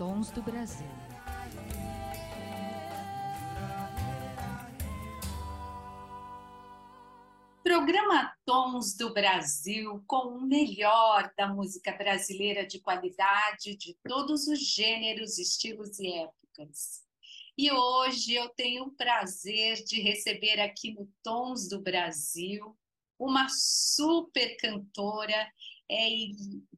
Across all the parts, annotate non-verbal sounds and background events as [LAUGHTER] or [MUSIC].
Tons do Brasil. Programa Tons do Brasil com o melhor da música brasileira de qualidade de todos os gêneros, estilos e épocas. E hoje eu tenho o prazer de receber aqui no Tons do Brasil uma super cantora, é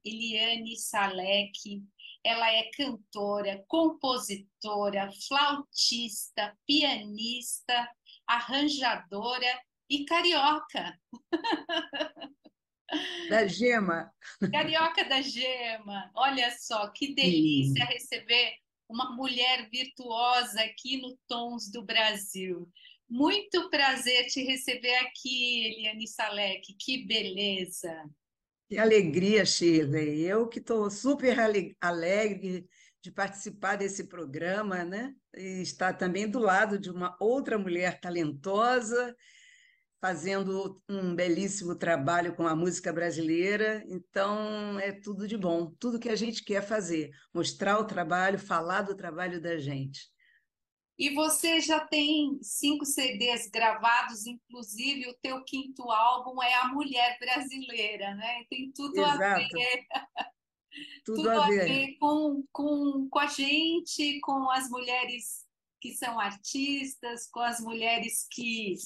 Eliane Salek. Ela é cantora, compositora, flautista, pianista, arranjadora e carioca. Da Gema. Carioca da Gema. Olha só, que delícia Sim. receber uma mulher virtuosa aqui no Tons do Brasil. Muito prazer te receber aqui, Eliane Salek. Que beleza! Que alegria, Shirley. Eu que estou super alegre de participar desse programa, né? E estar também do lado de uma outra mulher talentosa fazendo um belíssimo trabalho com a música brasileira. Então, é tudo de bom, tudo que a gente quer fazer, mostrar o trabalho, falar do trabalho da gente. E você já tem cinco CDs gravados, inclusive o teu quinto álbum é A Mulher Brasileira, né? Tem tudo Exato. a ver. [LAUGHS] Tudo, tudo a, ver. a ver com, com, com a gente, com as mulheres que são artistas, com as mulheres que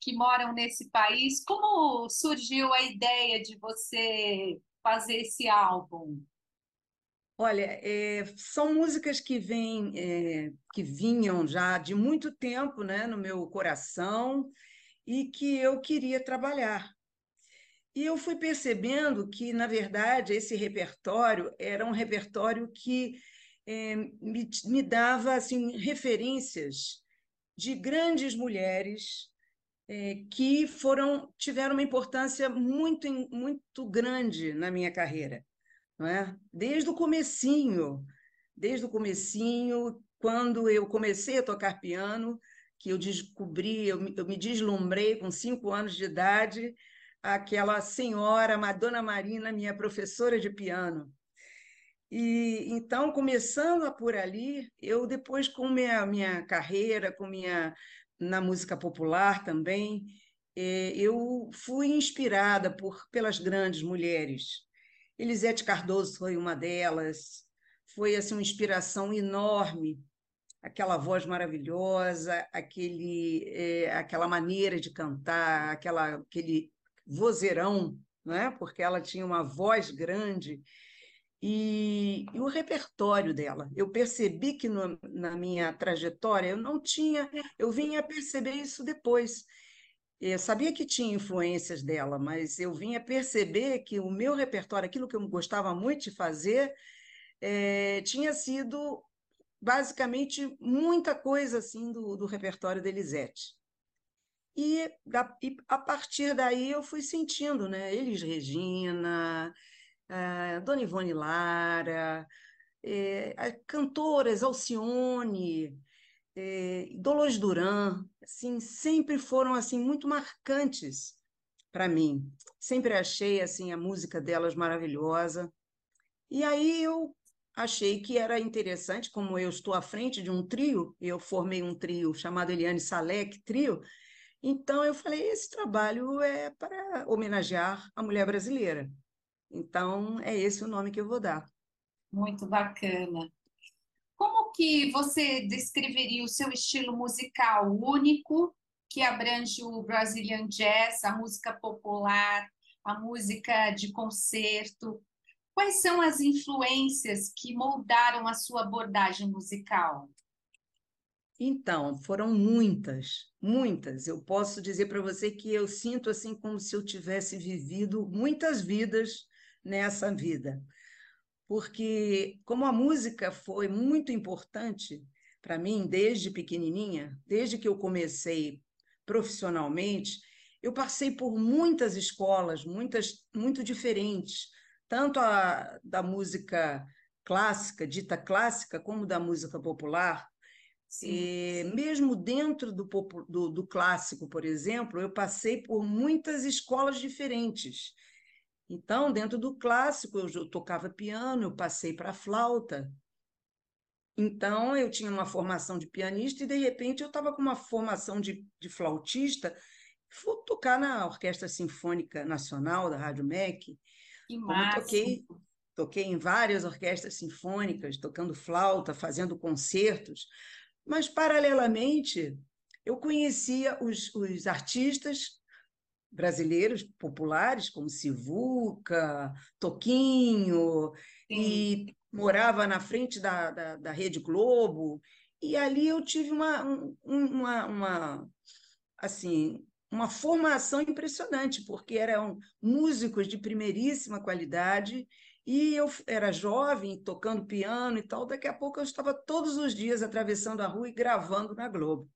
que moram nesse país. Como surgiu a ideia de você fazer esse álbum? Olha, é, são músicas que vêm, é, que vinham já de muito tempo, né, no meu coração e que eu queria trabalhar. E eu fui percebendo que, na verdade, esse repertório era um repertório que é, me, me dava assim referências de grandes mulheres é, que foram tiveram uma importância muito muito grande na minha carreira, não é? Desde o comecinho, desde o comecinho, quando eu comecei a tocar piano, que eu descobri, eu me, eu me deslumbrei com cinco anos de idade, aquela senhora Madonna Marina, minha professora de piano. E então, começando por ali, eu depois com minha minha carreira, com minha na música popular também, é, eu fui inspirada por pelas grandes mulheres. Elisete Cardoso foi uma delas, foi assim uma inspiração enorme, aquela voz maravilhosa, aquele, é, aquela maneira de cantar, aquela, aquele vozeirão, né? porque ela tinha uma voz grande e, e, o repertório dela. Eu percebi que no, na minha trajetória eu não tinha, eu vinha perceber isso depois. Eu sabia que tinha influências dela, mas eu vinha perceber que o meu repertório, aquilo que eu gostava muito de fazer, é, tinha sido basicamente muita coisa assim do, do repertório da Elisete. E, e a partir daí eu fui sentindo, né? Elis Regina, uh, Dona Ivone Lara, eh, cantoras Alcione, eh, Dolores Duran, assim, sempre foram assim muito marcantes para mim. Sempre achei assim a música delas maravilhosa. E aí eu achei que era interessante, como eu estou à frente de um trio, eu formei um trio chamado Eliane Salek Trio, então eu falei, esse trabalho é para homenagear a mulher brasileira. Então, é esse o nome que eu vou dar. Muito bacana. Como que você descreveria o seu estilo musical único, que abrange o Brazilian Jazz, a música popular, a música de concerto? Quais são as influências que moldaram a sua abordagem musical? Então, foram muitas, muitas. Eu posso dizer para você que eu sinto assim como se eu tivesse vivido muitas vidas nessa vida. Porque, como a música foi muito importante para mim desde pequenininha, desde que eu comecei profissionalmente, eu passei por muitas escolas, muitas muito diferentes, tanto a da música clássica, dita clássica, como da música popular. Sim, e, mesmo dentro do, do, do clássico, por exemplo, eu passei por muitas escolas diferentes. Então, dentro do clássico, eu tocava piano, eu passei para flauta. Então, eu tinha uma formação de pianista e, de repente, eu estava com uma formação de, de flautista. Fui tocar na Orquestra Sinfônica Nacional da Rádio MEC. Que! Toquei, toquei em várias orquestras sinfônicas, tocando flauta, fazendo concertos. Mas, paralelamente, eu conhecia os, os artistas brasileiros populares, como Sivuca, Toquinho, Sim. e morava na frente da, da, da, Rede Globo, e ali eu tive uma, uma, uma, assim, uma formação impressionante, porque eram músicos de primeiríssima qualidade, e eu era jovem, tocando piano e tal, daqui a pouco eu estava todos os dias atravessando a rua e gravando na Globo.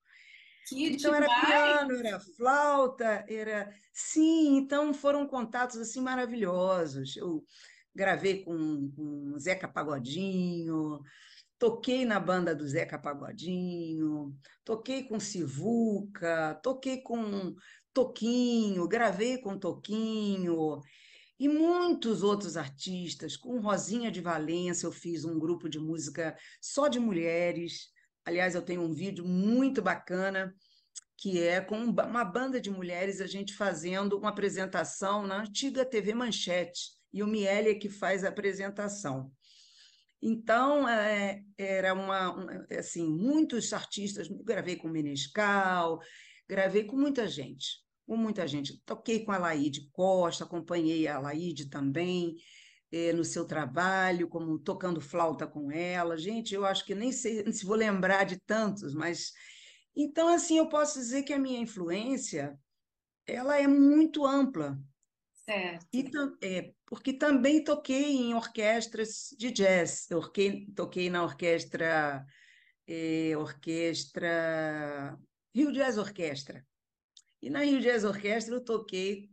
Que então demais. era piano, era flauta, era sim, então foram contatos assim maravilhosos. Eu gravei com, com Zeca Pagodinho, toquei na banda do Zeca Pagodinho, toquei com Sivuca, toquei com Toquinho, gravei com Toquinho e muitos outros artistas, com Rosinha de Valença, eu fiz um grupo de música só de mulheres. Aliás, eu tenho um vídeo muito bacana que é com uma banda de mulheres a gente fazendo uma apresentação na antiga TV Manchete e o Miele é que faz a apresentação. Então, é, era uma, assim, muitos artistas, gravei com Menescal, gravei com muita gente, com muita gente. Toquei com a Laide Costa, acompanhei a Laide também é, no seu trabalho, como tocando flauta com ela. Gente, eu acho que nem sei [LAUGHS] se vou lembrar de tantos, mas então assim eu posso dizer que a minha influência ela é muito ampla. Certo. E, é, porque também toquei em orquestras de jazz. Eu toquei, toquei na orquestra, é, orquestra Rio Jazz Orquestra. E na Rio Jazz Orquestra eu toquei,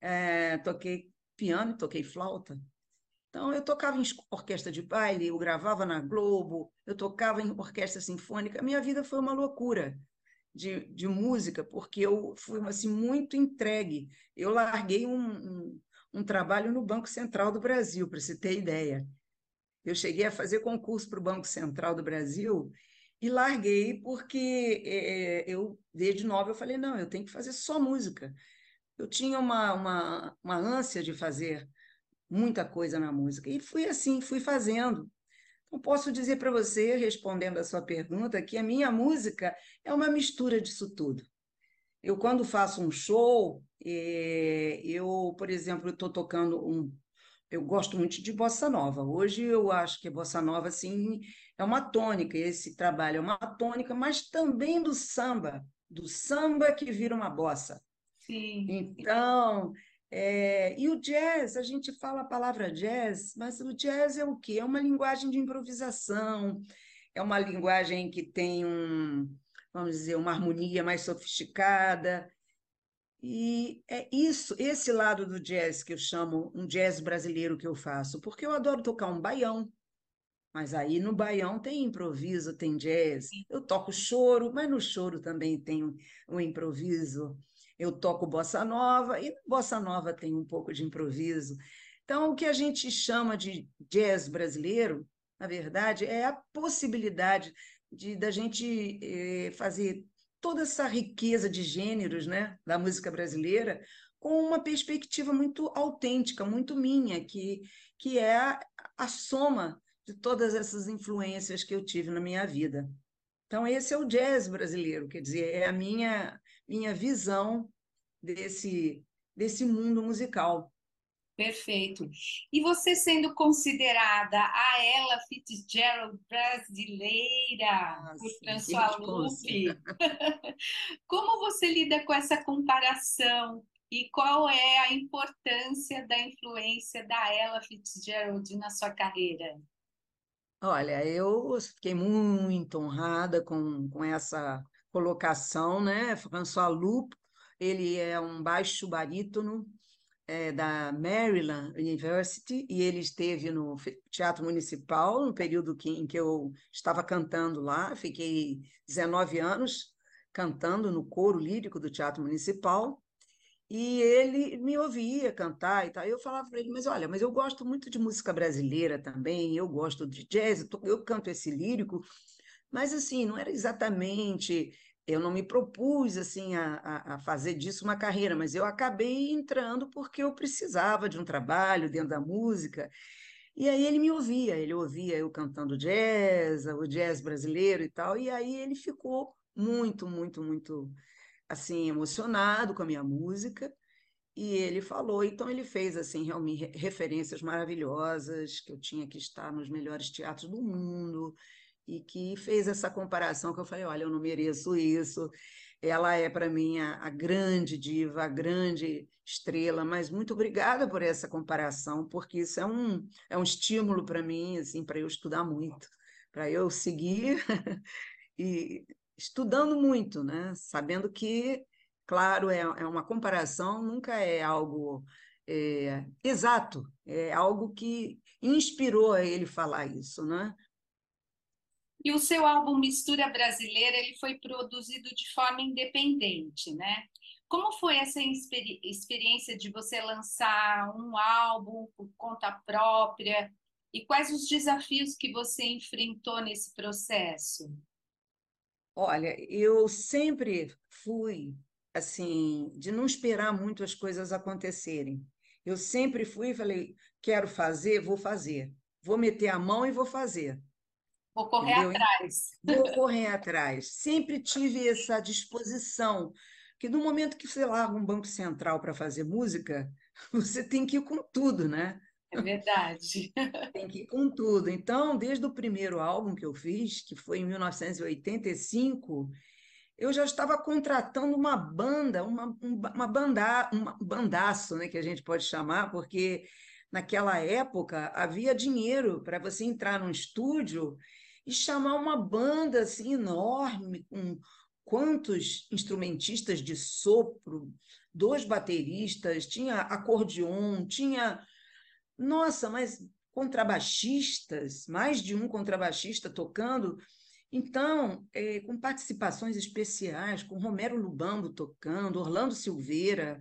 é, toquei piano, toquei flauta. Então eu tocava em orquestra de baile, eu gravava na Globo, eu tocava em orquestra sinfônica. Minha vida foi uma loucura de, de música, porque eu fui assim, muito entregue. Eu larguei um, um, um trabalho no Banco Central do Brasil, para você ter ideia. Eu cheguei a fazer concurso para o Banco Central do Brasil e larguei porque é, eu, desde nova, eu falei, não, eu tenho que fazer só música. Eu tinha uma, uma, uma ânsia de fazer muita coisa na música. E fui assim, fui fazendo. Então, posso dizer para você, respondendo a sua pergunta, que a minha música é uma mistura disso tudo. Eu, quando faço um show, é, eu, por exemplo, estou tocando um. Eu gosto muito de bossa nova. Hoje eu acho que a bossa nova assim, é uma tônica, esse trabalho é uma tônica, mas também do samba, do samba que vira uma bossa. Sim. Então, é, e o jazz, a gente fala a palavra jazz, mas o jazz é o quê? É uma linguagem de improvisação, é uma linguagem que tem um, vamos dizer, uma harmonia mais sofisticada. E é isso, esse lado do jazz que eu chamo um jazz brasileiro que eu faço, porque eu adoro tocar um baião, mas aí no baião tem improviso, tem jazz. Eu toco choro, mas no choro também tem um, um improviso eu toco bossa nova, e bossa nova tem um pouco de improviso. Então, o que a gente chama de jazz brasileiro, na verdade, é a possibilidade de da gente eh, fazer toda essa riqueza de gêneros né, da música brasileira com uma perspectiva muito autêntica, muito minha, que, que é a, a soma de todas essas influências que eu tive na minha vida. Então, esse é o jazz brasileiro, quer dizer, é a minha minha visão desse, desse mundo musical. Perfeito. E você sendo considerada a Ella Fitzgerald brasileira ah, por François [LAUGHS] Lupe, como você lida com essa comparação e qual é a importância da influência da Ella Fitzgerald na sua carreira? Olha, eu fiquei muito honrada com, com essa colocação, né? François Lupe, ele é um baixo barítono é, da Maryland University e ele esteve no Teatro Municipal no período que, em que eu estava cantando lá. Fiquei 19 anos cantando no coro lírico do Teatro Municipal. E ele me ouvia cantar e tal. Eu falava para ele, mas olha, mas eu gosto muito de música brasileira também, eu gosto de jazz, eu canto esse lírico, mas assim, não era exatamente, eu não me propus assim a, a fazer disso uma carreira, mas eu acabei entrando porque eu precisava de um trabalho dentro da música. E aí ele me ouvia, ele ouvia eu cantando jazz, o jazz brasileiro e tal, e aí ele ficou muito, muito, muito assim emocionado com a minha música e ele falou, então ele fez assim realmente referências maravilhosas que eu tinha que estar nos melhores teatros do mundo e que fez essa comparação que eu falei, olha, eu não mereço isso. Ela é para mim a, a, grande diva, a grande estrela, mas muito obrigada por essa comparação, porque isso é um, é um estímulo para mim, assim, para eu estudar muito, para eu seguir [LAUGHS] e estudando muito, né? sabendo que, claro, é, é uma comparação, nunca é algo é, exato, é algo que inspirou a ele falar isso, né? E o seu álbum Mistura Brasileira ele foi produzido de forma independente, né? Como foi essa experi experiência de você lançar um álbum por conta própria? E quais os desafios que você enfrentou nesse processo? Olha, eu sempre fui assim, de não esperar muito as coisas acontecerem. Eu sempre fui e falei, quero fazer, vou fazer. Vou meter a mão e vou fazer. Vou correr Entendeu? atrás. Vou [LAUGHS] correr atrás. Sempre tive essa disposição, que no momento que você larga um banco central para fazer música, [LAUGHS] você tem que ir com tudo, né? É verdade. [LAUGHS] Tem que ir com tudo. Então, desde o primeiro álbum que eu fiz, que foi em 1985, eu já estava contratando uma banda, uma, uma banda, um bandaço, né, que a gente pode chamar, porque naquela época havia dinheiro para você entrar num estúdio e chamar uma banda assim enorme, com quantos instrumentistas de sopro, dois bateristas, tinha acordeon, tinha nossa, mas contrabaixistas, mais de um contrabaixista tocando. Então, é, com participações especiais, com Romero Lubambo tocando, Orlando Silveira,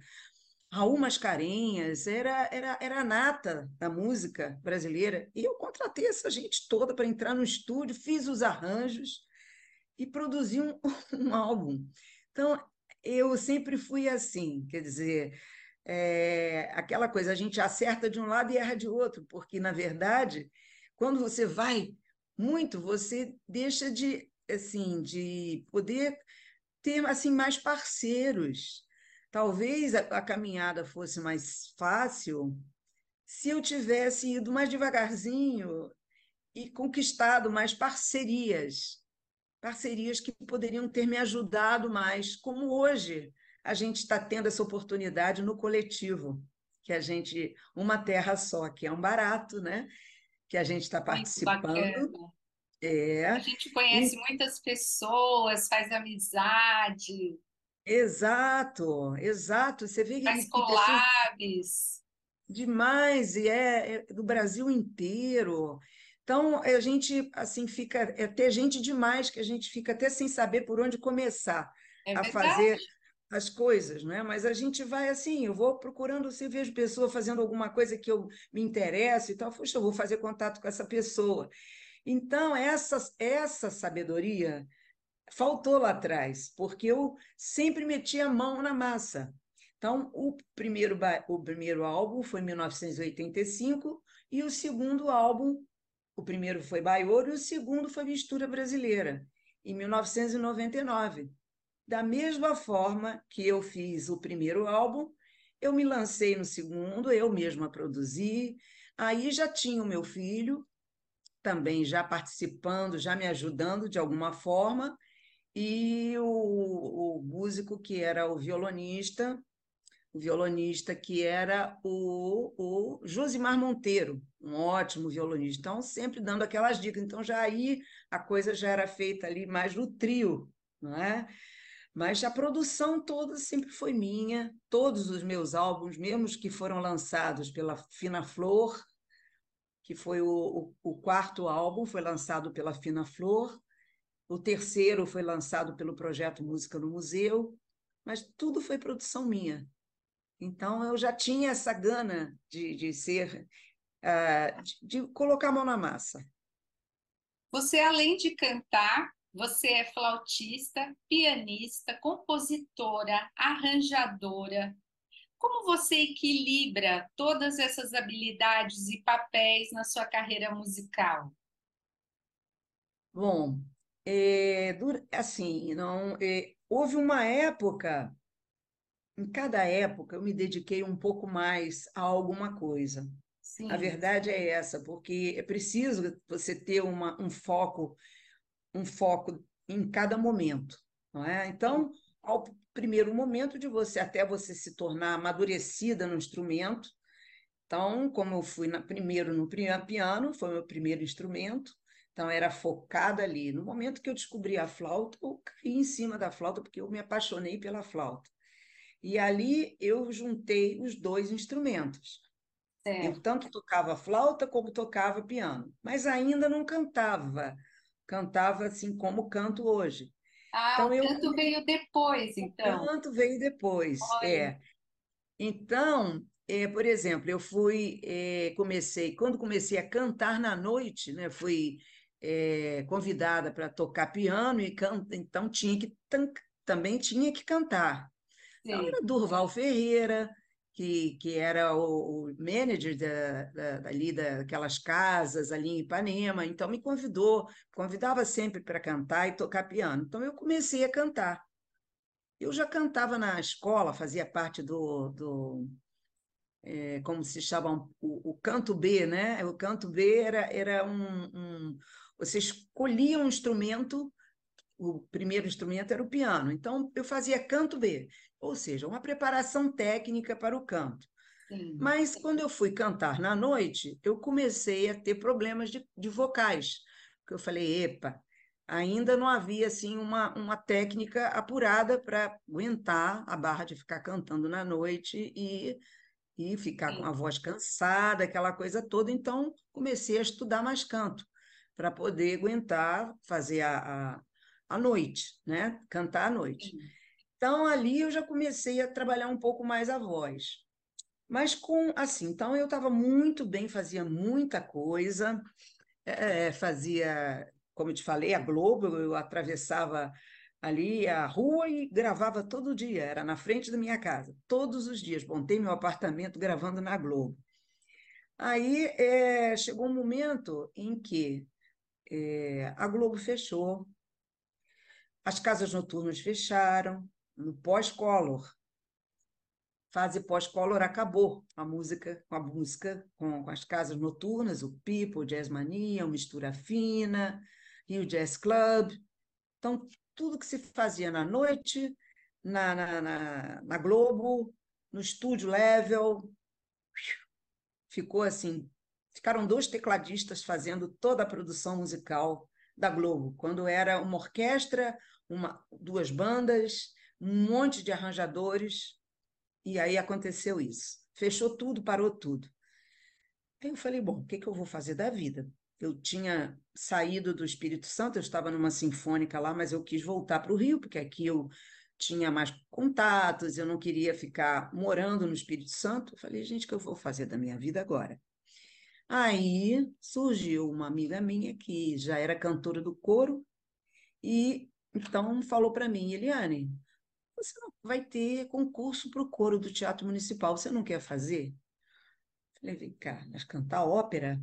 Raul Mascarenhas, era, era, era a nata da música brasileira. E eu contratei essa gente toda para entrar no estúdio, fiz os arranjos e produzi um, [LAUGHS] um álbum. Então, eu sempre fui assim, quer dizer, é, aquela coisa, a gente acerta de um lado e erra de outro, porque, na verdade, quando você vai muito, você deixa de, assim, de poder ter assim mais parceiros. Talvez a, a caminhada fosse mais fácil se eu tivesse ido mais devagarzinho e conquistado mais parcerias, parcerias que poderiam ter me ajudado mais, como hoje a gente está tendo essa oportunidade no coletivo, que a gente, uma terra só, que é um barato, né? Que a gente está participando. É. A gente conhece e... muitas pessoas, faz amizade. Exato, exato. Você vê que collabs. Demais, e é, é do Brasil inteiro. Então, a gente assim fica, é ter gente demais que a gente fica até sem saber por onde começar é a fazer as coisas, não é? Mas a gente vai assim, eu vou procurando, se vejo pessoa fazendo alguma coisa que eu me interesso e tal, poxa, eu vou fazer contato com essa pessoa. Então, essa, essa sabedoria faltou lá atrás, porque eu sempre meti a mão na massa. Então, o primeiro, o primeiro álbum foi em 1985 e o segundo álbum, o primeiro foi Baioro e o segundo foi Mistura Brasileira, em 1999. Da mesma forma que eu fiz o primeiro álbum, eu me lancei no segundo, eu mesma produzi. Aí já tinha o meu filho, também já participando, já me ajudando de alguma forma, e o, o músico que era o violonista, o violonista que era o, o Josimar Monteiro, um ótimo violonista. Então, sempre dando aquelas dicas. Então, já aí a coisa já era feita ali mais no trio, não é? Mas a produção toda sempre foi minha, todos os meus álbuns, mesmo que foram lançados pela Fina Flor, que foi o, o, o quarto álbum, foi lançado pela Fina Flor, o terceiro foi lançado pelo projeto Música no Museu, mas tudo foi produção minha. Então, eu já tinha essa gana de, de ser, uh, de, de colocar a mão na massa. Você, além de cantar, você é flautista, pianista, compositora, arranjadora. Como você equilibra todas essas habilidades e papéis na sua carreira musical? Bom, é, assim, não, é, houve uma época, em cada época eu me dediquei um pouco mais a alguma coisa. Sim. A verdade é essa, porque é preciso você ter uma, um foco, um foco em cada momento, não é? Então, ao primeiro momento de você até você se tornar amadurecida no instrumento, então, como eu fui na, primeiro no piano, foi meu primeiro instrumento, então, era focada ali. No momento que eu descobri a flauta, eu caí em cima da flauta, porque eu me apaixonei pela flauta. E ali eu juntei os dois instrumentos. Eu tanto tocava flauta como tocava piano, mas ainda não cantava. Cantava assim como canto hoje. Ah, então, o eu... canto veio depois, então. O canto veio depois, Olha. é. Então, é, por exemplo, eu fui, é, comecei, quando comecei a cantar na noite, né, fui é, convidada para tocar piano e can... então tinha que também tinha que cantar. Então era Durval Ferreira, que, que era o, o manager da, da, ali daquelas casas ali em Ipanema, então me convidou, convidava sempre para cantar e tocar piano. Então eu comecei a cantar. Eu já cantava na escola, fazia parte do, do é, como se chama, o, o, canto B, né? O canto B era, era um, um, você escolhia um instrumento, o primeiro instrumento era o piano, então eu fazia canto B, ou seja, uma preparação técnica para o canto. Sim. Mas quando eu fui cantar na noite, eu comecei a ter problemas de, de vocais, porque eu falei, epa, ainda não havia assim uma, uma técnica apurada para aguentar a barra de ficar cantando na noite e, e ficar Sim. com a voz cansada, aquela coisa toda. Então, comecei a estudar mais canto para poder aguentar fazer a, a, a, noite, né? Cantar à noite. Então, ali eu já comecei a trabalhar um pouco mais a voz. Mas com assim, então eu estava muito bem, fazia muita coisa, é, fazia, como eu te falei, a Globo, eu atravessava ali a rua e gravava todo dia, era na frente da minha casa, todos os dias. Montei meu apartamento gravando na Globo. Aí é, chegou um momento em que é, a Globo fechou, as casas noturnas fecharam, no pós-color. Fase pós-color acabou a música, com a música, com, com, as casas noturnas, o People, o Jazz Mania, o Mistura Fina, o Jazz Club. Então, tudo que se fazia na noite, na, na, na, na Globo, no estúdio level, ficou assim ficaram dois tecladistas fazendo toda a produção musical da Globo, quando era uma orquestra, uma, duas bandas, um monte de arranjadores, e aí aconteceu isso. Fechou tudo, parou tudo. Aí eu falei, bom, o que, que eu vou fazer da vida? Eu tinha saído do Espírito Santo, eu estava numa sinfônica lá, mas eu quis voltar para o Rio, porque aqui eu tinha mais contatos, eu não queria ficar morando no Espírito Santo. Eu falei, gente, o que eu vou fazer da minha vida agora? Aí surgiu uma amiga minha que já era cantora do coro e então falou para mim, Eliane, você não vai ter concurso para o coro do Teatro Municipal, você não quer fazer? Falei, vem cá, mas cantar ópera?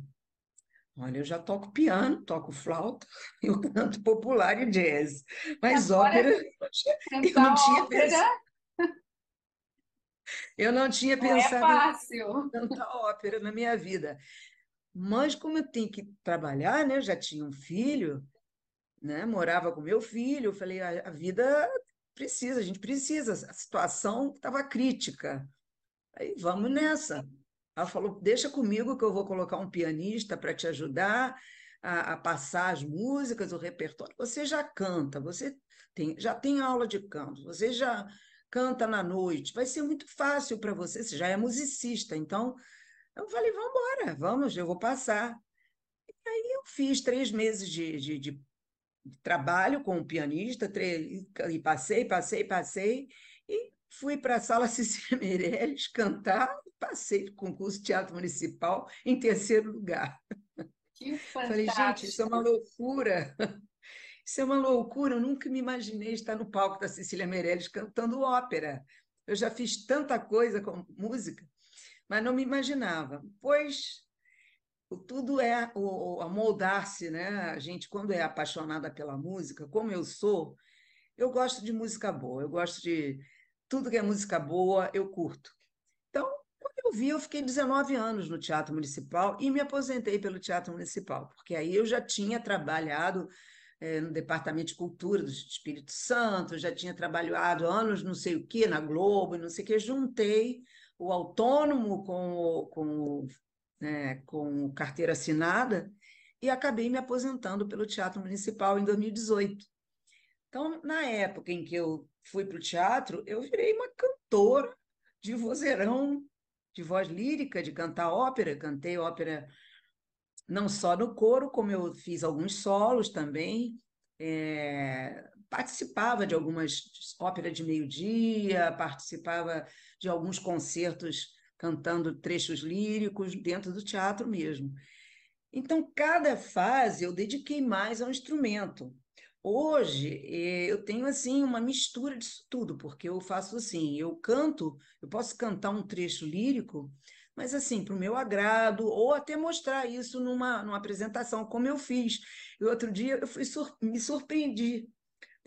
Olha, eu já toco piano, toco flauta, [LAUGHS] eu canto popular e jazz, mas Agora, ópera [LAUGHS] eu não tinha ópera... pensado. [LAUGHS] Eu não tinha não é pensado é fácil. em cantar ópera na minha vida. Mas como eu tenho que trabalhar, né? Já tinha um filho, né? Morava com meu filho, eu falei, a, a vida precisa, a gente precisa, a situação estava crítica. Aí vamos nessa. Ela falou: deixa comigo que eu vou colocar um pianista para te ajudar a, a, passar as músicas, o repertório. Você já canta, você tem, já tem aula de canto, você já canta na noite, vai ser muito fácil para você, você já é musicista, então eu falei, vamos embora, vamos, eu vou passar. E aí eu fiz três meses de, de, de trabalho com o pianista, e passei, passei, passei, e fui para a Sala [LAUGHS] Cecília Meirelles cantar, passei no concurso de teatro municipal em terceiro lugar. Que fantástico. Falei, gente, isso é uma loucura. [LAUGHS] Isso é uma loucura, eu nunca me imaginei estar no palco da Cecília Meirelles cantando ópera. Eu já fiz tanta coisa com música, mas não me imaginava. Pois tudo é amoldar-se, né? A gente, quando é apaixonada pela música, como eu sou, eu gosto de música boa, eu gosto de tudo que é música boa, eu curto. Então, quando eu vi, eu fiquei 19 anos no Teatro Municipal e me aposentei pelo Teatro Municipal, porque aí eu já tinha trabalhado é, no Departamento de Cultura do Espírito Santo, já tinha trabalhado anos não sei o que na Globo, não sei o que, juntei o autônomo com com, né, com carteira assinada e acabei me aposentando pelo Teatro Municipal em 2018. Então, na época em que eu fui para o teatro, eu virei uma cantora de vozeirão, de voz lírica, de cantar ópera. Cantei ópera não só no coro, como eu fiz alguns solos também. É, participava de algumas óperas de meio-dia, participava de alguns concertos cantando trechos líricos dentro do teatro mesmo. Então, cada fase eu dediquei mais ao instrumento. Hoje eh, eu tenho assim uma mistura disso tudo, porque eu faço assim, eu canto, eu posso cantar um trecho lírico, mas assim, para o meu agrado, ou até mostrar isso numa, numa apresentação, como eu fiz. E outro dia eu fui sur me surpreendi,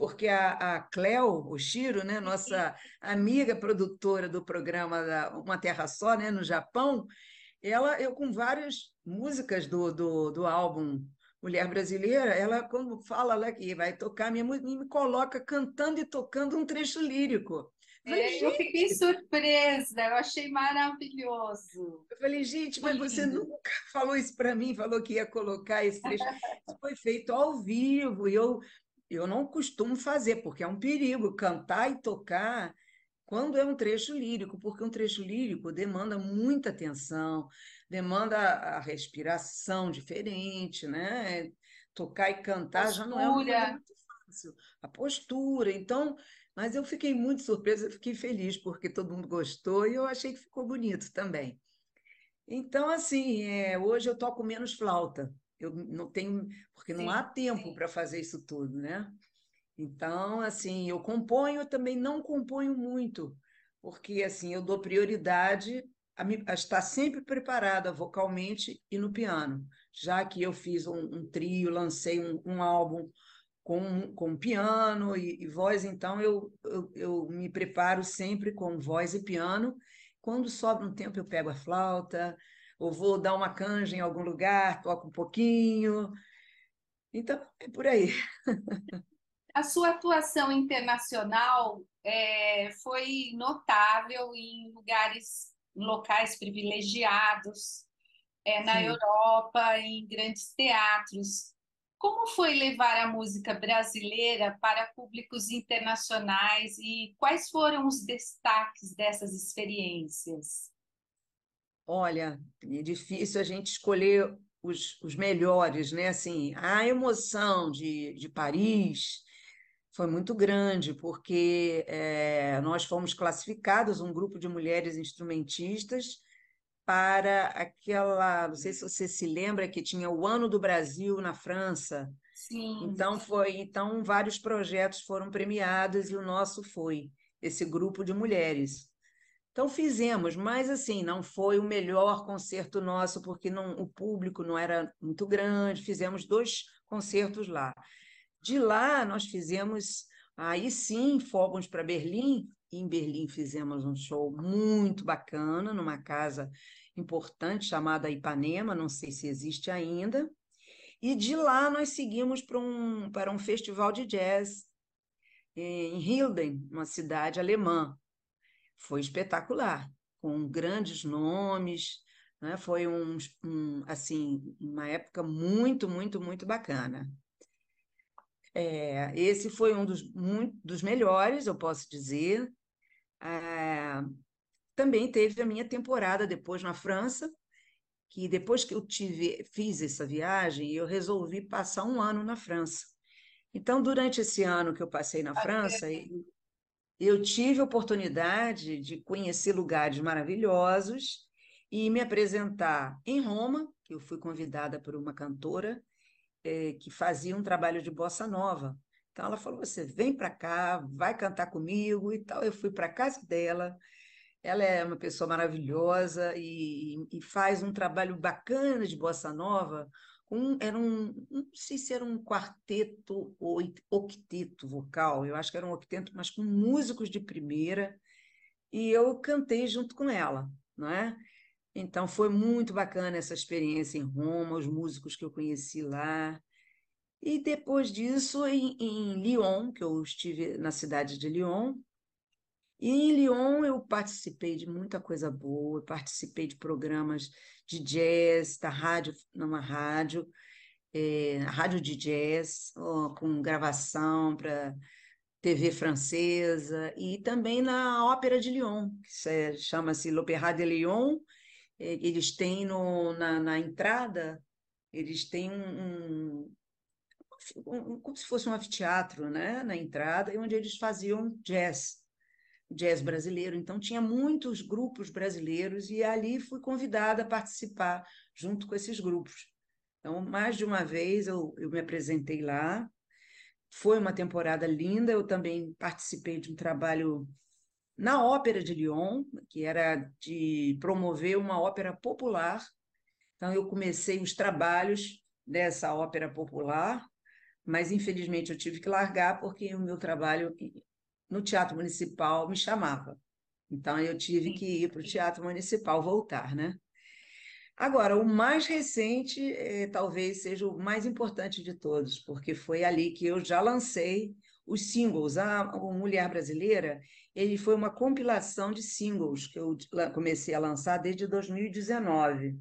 porque a, a Cleo Oshiro, né, nossa amiga produtora do programa da Uma Terra Só, né, no Japão, ela, eu com várias músicas do, do, do álbum Mulher Brasileira, ela quando fala lá que vai tocar, minha me coloca cantando e tocando um trecho lírico. É, eu fiquei surpresa, eu achei maravilhoso. Eu falei, gente, mas você nunca falou isso para mim, falou que ia colocar esse trecho. Isso foi feito ao vivo, e eu, eu não costumo fazer, porque é um perigo cantar e tocar quando é um trecho lírico, porque um trecho lírico demanda muita atenção, demanda a respiração diferente, né? Tocar e cantar postura. já não é uma muito fácil. A postura, então mas eu fiquei muito surpresa, fiquei feliz porque todo mundo gostou e eu achei que ficou bonito também. Então, assim, é, hoje eu toco menos flauta. Eu não tenho, porque não sim, há tempo para fazer isso tudo, né? Então, assim, eu componho, eu também não componho muito, porque assim, eu dou prioridade a, me, a estar sempre preparada vocalmente e no piano, já que eu fiz um, um trio, lancei um, um álbum com, com piano e, e voz, então eu, eu, eu, me preparo sempre com voz e piano. Quando sobra um tempo, eu pego a flauta, ou vou dar uma canja em algum lugar, toco um pouquinho. Então, é por aí. [LAUGHS] A sua atuação internacional é, foi notável em lugares, em locais privilegiados, é, na Sim. Europa, em grandes teatros. Como foi levar a música brasileira para públicos internacionais e quais foram os destaques dessas experiências? Olha, é difícil a gente escolher os, os melhores, né? Assim, a emoção de, de Paris foi muito grande, porque é, nós fomos classificados, um grupo de mulheres instrumentistas, para aquela, não sei se você se lembra que tinha o Ano do Brasil na França. Sim. Então foi, então vários projetos foram premiados e o nosso foi esse grupo de mulheres. Então fizemos, mas assim, não foi o melhor concerto nosso porque não, o público não era muito grande. Fizemos dois concertos lá. De lá nós fizemos, aí sim, fomos para Berlim. E em Berlim fizemos um show muito bacana numa casa importante chamada Ipanema, não sei se existe ainda. E de lá nós seguimos para um, para um festival de jazz em Hilden, uma cidade alemã. Foi espetacular, com grandes nomes, né? foi um, um, assim, uma época muito, muito, muito bacana. É, esse foi um dos, muito, dos melhores, eu posso dizer. É, também teve a minha temporada depois na França, que depois que eu tive, fiz essa viagem, eu resolvi passar um ano na França. Então, durante esse ano que eu passei na França, eu tive a oportunidade de conhecer lugares maravilhosos e me apresentar em Roma, eu fui convidada por uma cantora é, que fazia um trabalho de bossa nova. Então ela falou: "Você vem para cá, vai cantar comigo" e tal. Eu fui para casa dela. Ela é uma pessoa maravilhosa e, e faz um trabalho bacana de bossa nova um, era um, não sei se era um quarteto ou octeto vocal, eu acho que era um octeto, mas com músicos de primeira, e eu cantei junto com ela, não é? Então foi muito bacana essa experiência em Roma, os músicos que eu conheci lá. E depois disso, em, em Lyon, que eu estive na cidade de Lyon, e em Lyon eu participei de muita coisa boa, participei de programas de jazz, da rádio, numa rádio, é, rádio de jazz, ó, com gravação para TV francesa, e também na Ópera de Lyon, que chama-se L'Opéra de Lyon. Eles têm no, na, na entrada, eles têm um, um como se fosse um anfiteatro, né, na entrada, onde eles faziam jazz jazz brasileiro. Então, tinha muitos grupos brasileiros e ali fui convidada a participar junto com esses grupos. Então, mais de uma vez eu, eu me apresentei lá. Foi uma temporada linda. Eu também participei de um trabalho na Ópera de Lyon, que era de promover uma ópera popular. Então, eu comecei os trabalhos dessa ópera popular, mas infelizmente eu tive que largar porque o meu trabalho no Teatro Municipal me chamava. Então eu tive que ir para o Teatro Municipal voltar, né? Agora, o mais recente eh, talvez seja o mais importante de todos, porque foi ali que eu já lancei os singles. A, Mulher Brasileira ele foi uma compilação de singles que eu comecei a lançar desde 2019.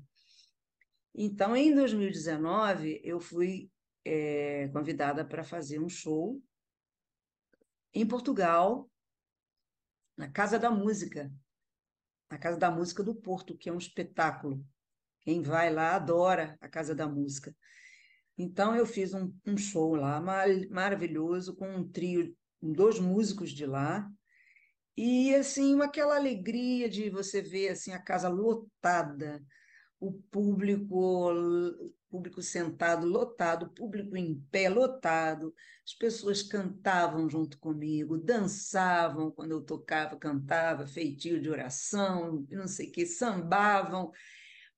Então, em 2019, eu fui é, convidada para fazer um show em Portugal, na Casa da Música, na Casa da Música do Porto, que é um espetáculo. Quem vai lá adora a Casa da Música. Então, eu fiz um, um show lá mar maravilhoso, com um trio, dois músicos de lá, e assim, aquela alegria de você ver assim a casa lotada, o público público sentado lotado, público em pé lotado, as pessoas cantavam junto comigo, dançavam quando eu tocava, cantava, feitio de oração, não sei o que, sambavam,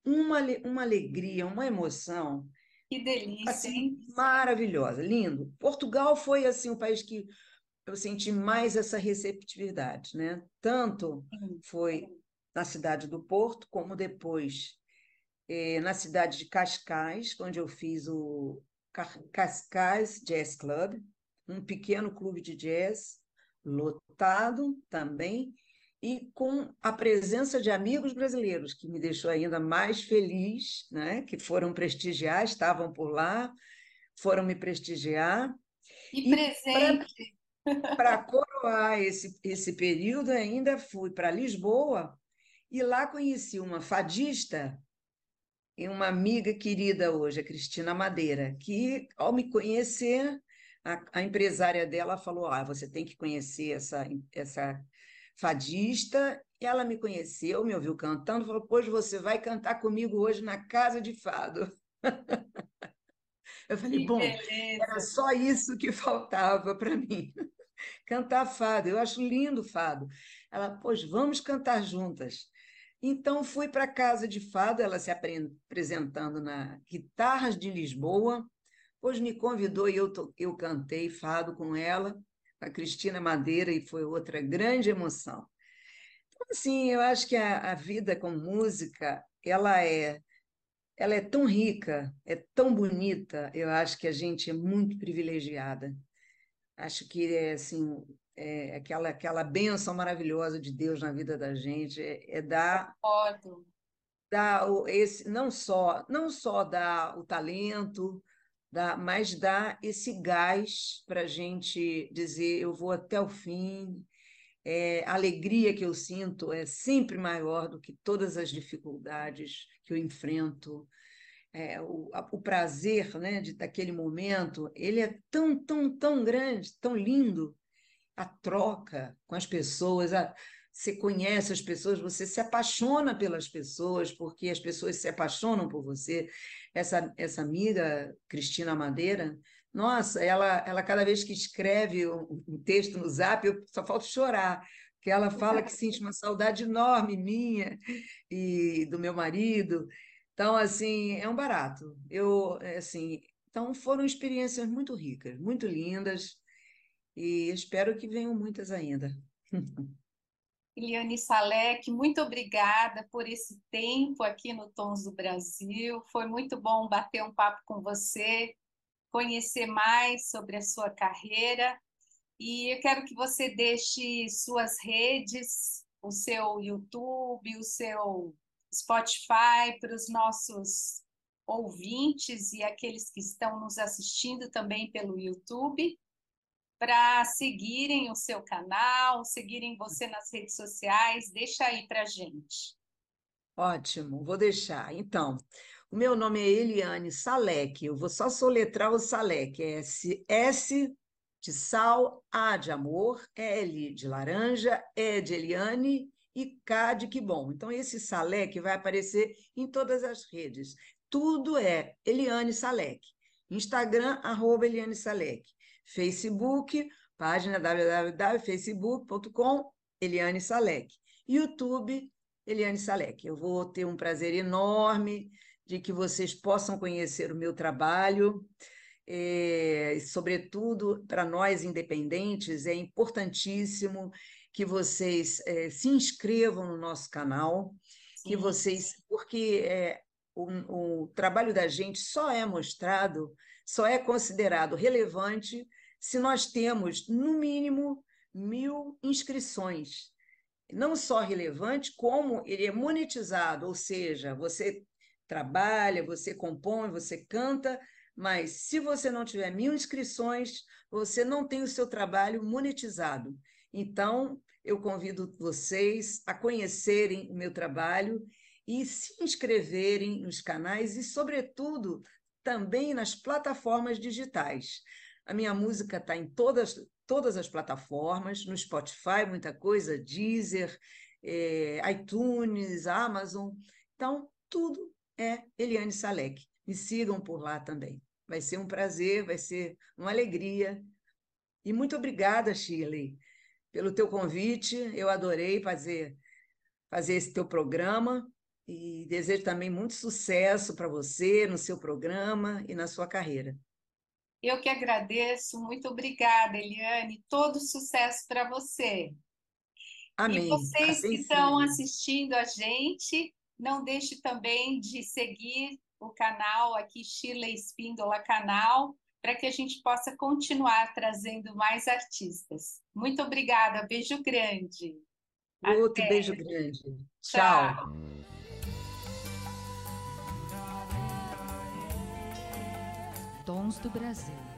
uma, uma alegria, uma emoção. Que delícia, assim, hein? Maravilhosa, lindo. Portugal foi assim o país que eu senti mais essa receptividade, né? Tanto foi na cidade do Porto, como depois eh, na cidade de Cascais, onde eu fiz o Cascais Jazz Club, um pequeno clube de jazz, lotado também, e com a presença de amigos brasileiros, que me deixou ainda mais feliz, né? que foram prestigiar, estavam por lá, foram me prestigiar. E, e presente. Para coroar esse, esse período, ainda fui para Lisboa e lá conheci uma fadista e uma amiga querida hoje, a Cristina Madeira, que, ao me conhecer, a, a empresária dela falou: ah, você tem que conhecer essa, essa fadista. E ela me conheceu, me ouviu cantando, falou: Pois você vai cantar comigo hoje na Casa de Fado. [LAUGHS] Eu falei: que Bom, beleza. era só isso que faltava para mim. [LAUGHS] Cantar fado, eu acho lindo fado. Ela, pois vamos cantar juntas. Então, fui para a Casa de Fado, ela se apresentando na Guitarras de Lisboa, pois me convidou e eu, eu cantei fado com ela, a Cristina Madeira, e foi outra grande emoção. Então, assim, eu acho que a, a vida com música, ela é, ela é tão rica, é tão bonita, eu acho que a gente é muito privilegiada. Acho que é assim, é, aquela, aquela bênção maravilhosa de Deus na vida da gente, é, é dar, dar o, esse, não só não só dar o talento, dar, mas dar esse gás para a gente dizer eu vou até o fim. É, a alegria que eu sinto é sempre maior do que todas as dificuldades que eu enfrento. É, o, a, o prazer né, de, daquele momento, ele é tão, tão, tão grande, tão lindo, a troca com as pessoas, a, você conhece as pessoas, você se apaixona pelas pessoas, porque as pessoas se apaixonam por você. Essa, essa amiga, Cristina Madeira, nossa, ela, ela cada vez que escreve um, um texto no zap, eu só falta chorar, que ela fala que sente uma saudade enorme minha e do meu marido. Então, assim, é um barato. Eu, é, assim, então foram experiências muito ricas, muito lindas, e espero que venham muitas ainda. [LAUGHS] Eliane Salek, muito obrigada por esse tempo aqui no Tons do Brasil. Foi muito bom bater um papo com você, conhecer mais sobre a sua carreira. E eu quero que você deixe suas redes, o seu YouTube, o seu Spotify para os nossos ouvintes e aqueles que estão nos assistindo também pelo YouTube para seguirem o seu canal, seguirem você nas redes sociais. Deixa aí para gente. Ótimo, vou deixar. Então, o meu nome é Eliane Salek. Eu vou só soletrar o Salek. É S, S de sal, A de amor, L de laranja, E de Eliane e K de que bom. Então, esse Salek vai aparecer em todas as redes. Tudo é Eliane Salek. Instagram, arroba Eliane Salek. Facebook, página www.facebook.com, Eliane Salek. YouTube, Eliane Salek. Eu vou ter um prazer enorme de que vocês possam conhecer o meu trabalho. É, sobretudo para nós independentes, é importantíssimo que vocês é, se inscrevam no nosso canal, Sim. que vocês, porque é, o, o trabalho da gente só é mostrado, só é considerado relevante se nós temos, no mínimo, mil inscrições. Não só relevante, como ele é monetizado, ou seja, você trabalha, você compõe, você canta, mas se você não tiver mil inscrições, você não tem o seu trabalho monetizado. Então, eu convido vocês a conhecerem o meu trabalho e se inscreverem nos canais e, sobretudo, também nas plataformas digitais. A minha música está em todas, todas as plataformas, no Spotify, muita coisa, Deezer, é, iTunes, Amazon. Então, tudo é Eliane Salek. Me sigam por lá também. Vai ser um prazer, vai ser uma alegria. E muito obrigada, Shirley, pelo teu convite. Eu adorei fazer, fazer esse teu programa e desejo também muito sucesso para você no seu programa e na sua carreira. Eu que agradeço, muito obrigada, Eliane. Todo sucesso para você. Amém. E vocês que estão assistindo a gente, não deixe também de seguir o canal aqui, Shirley Espíndola Canal, para que a gente possa continuar trazendo mais artistas. Muito obrigada, beijo grande. Outro Até. beijo grande. Tchau. Tchau. Tons do Brasil.